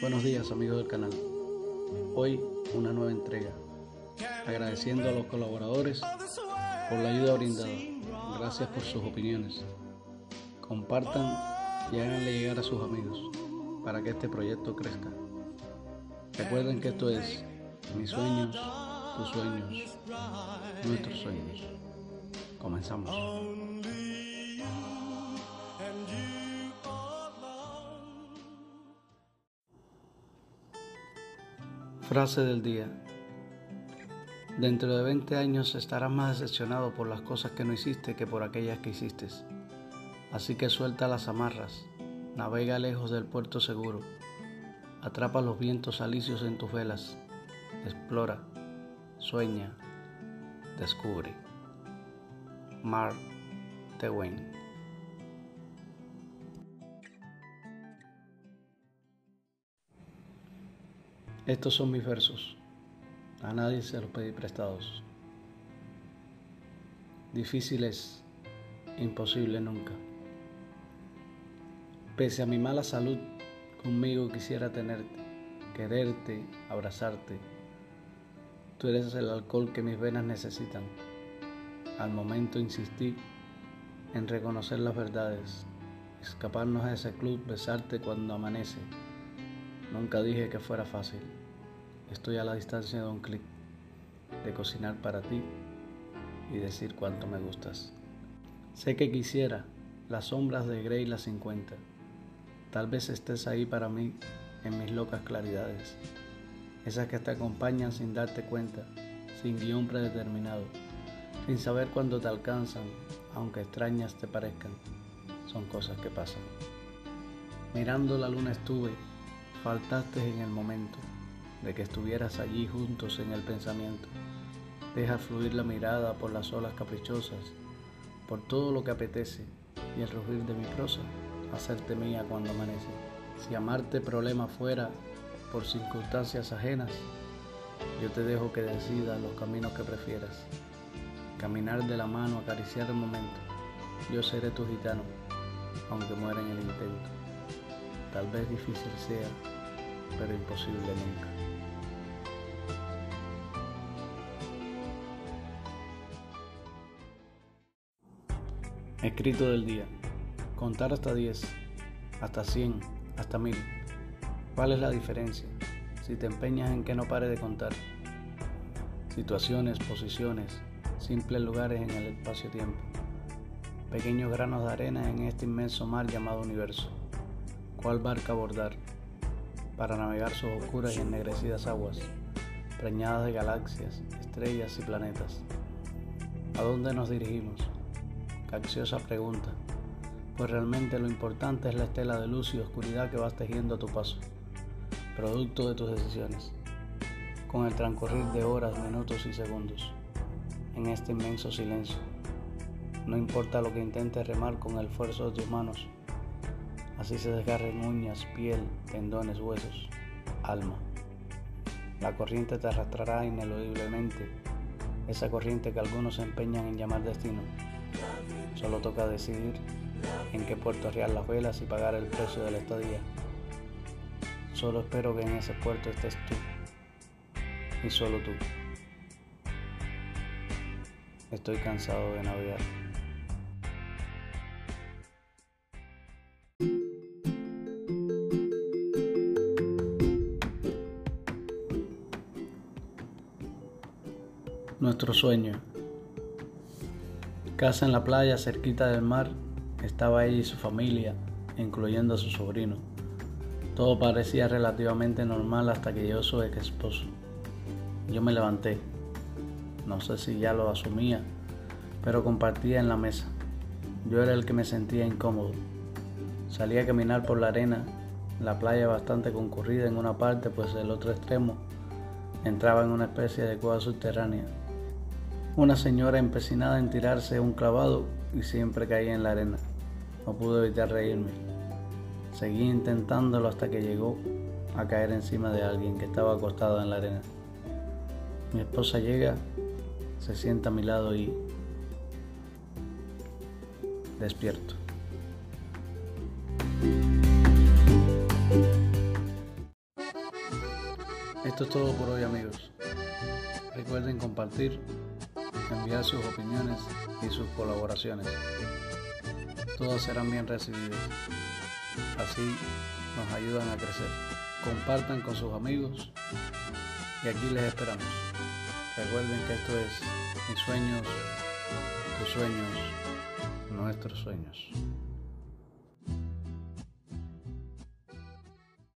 Buenos días amigos del canal. Hoy una nueva entrega. Agradeciendo a los colaboradores por la ayuda brindada. Gracias por sus opiniones. Compartan y háganle llegar a sus amigos para que este proyecto crezca. Recuerden que esto es mis sueños, tus sueños, nuestros sueños. Comenzamos. Frase del día. Dentro de 20 años estarás más decepcionado por las cosas que no hiciste que por aquellas que hiciste. Así que suelta las amarras, navega lejos del puerto seguro, atrapa los vientos alicios en tus velas, explora, sueña, descubre. Mark Twain Estos son mis versos. A nadie se los pedí prestados. Difícil es, imposible nunca. Pese a mi mala salud, conmigo quisiera tenerte, quererte, abrazarte. Tú eres el alcohol que mis venas necesitan. Al momento insistí en reconocer las verdades, escaparnos a ese club, besarte cuando amanece. Nunca dije que fuera fácil. Estoy a la distancia de un clic de cocinar para ti y decir cuánto me gustas. Sé que quisiera las sombras de Grey las 50. Tal vez estés ahí para mí en mis locas claridades. Esas que te acompañan sin darte cuenta, sin guion predeterminado, sin saber cuándo te alcanzan, aunque extrañas te parezcan. Son cosas que pasan. Mirando la luna estuve, faltaste en el momento de que estuvieras allí juntos en el pensamiento. Deja fluir la mirada por las olas caprichosas, por todo lo que apetece y el rugir de mi prosa, hacerte mía cuando amanece. Si amarte problema fuera por circunstancias ajenas, yo te dejo que decidas los caminos que prefieras. Caminar de la mano, acariciar el momento. Yo seré tu gitano, aunque muera en el intento. Tal vez difícil sea, pero imposible nunca. Escrito del día. Contar hasta 10, hasta 100, hasta 1000. ¿Cuál es la diferencia? Si te empeñas en que no pare de contar. Situaciones, posiciones, simples lugares en el espacio-tiempo. Pequeños granos de arena en este inmenso mar llamado universo. ¿Cuál barca abordar? Para navegar sus oscuras y ennegrecidas aguas, preñadas de galaxias, estrellas y planetas. ¿A dónde nos dirigimos? Cacciosa pregunta, pues realmente lo importante es la estela de luz y oscuridad que vas tejiendo a tu paso, producto de tus decisiones, con el transcurrir de horas, minutos y segundos, en este inmenso silencio. No importa lo que intentes remar con el esfuerzo de tus manos, así se desgarren uñas, piel, tendones, huesos, alma. La corriente te arrastrará ineludiblemente, esa corriente que algunos se empeñan en llamar destino Solo toca decidir en qué puerto arriar las velas y pagar el precio de la estadía. Solo espero que en ese puerto estés tú. Y solo tú. Estoy cansado de navegar. Nuestro sueño. Casa en la playa cerquita del mar, estaba ella y su familia, incluyendo a su sobrino. Todo parecía relativamente normal hasta que llegó su ex esposo. Yo me levanté. No sé si ya lo asumía, pero compartía en la mesa. Yo era el que me sentía incómodo. Salí a caminar por la arena, la playa bastante concurrida en una parte, pues el otro extremo entraba en una especie de cueva subterránea una señora empecinada en tirarse un clavado y siempre caía en la arena. No pude evitar reírme. Seguí intentándolo hasta que llegó a caer encima de alguien que estaba acostado en la arena. Mi esposa llega, se sienta a mi lado y despierto. Esto es todo por hoy amigos. Recuerden compartir, enviar sus opiniones y sus colaboraciones. Todas serán bien recibidas. Así nos ayudan a crecer. Compartan con sus amigos y aquí les esperamos. Recuerden que esto es mis sueños, tus sueños, nuestros sueños.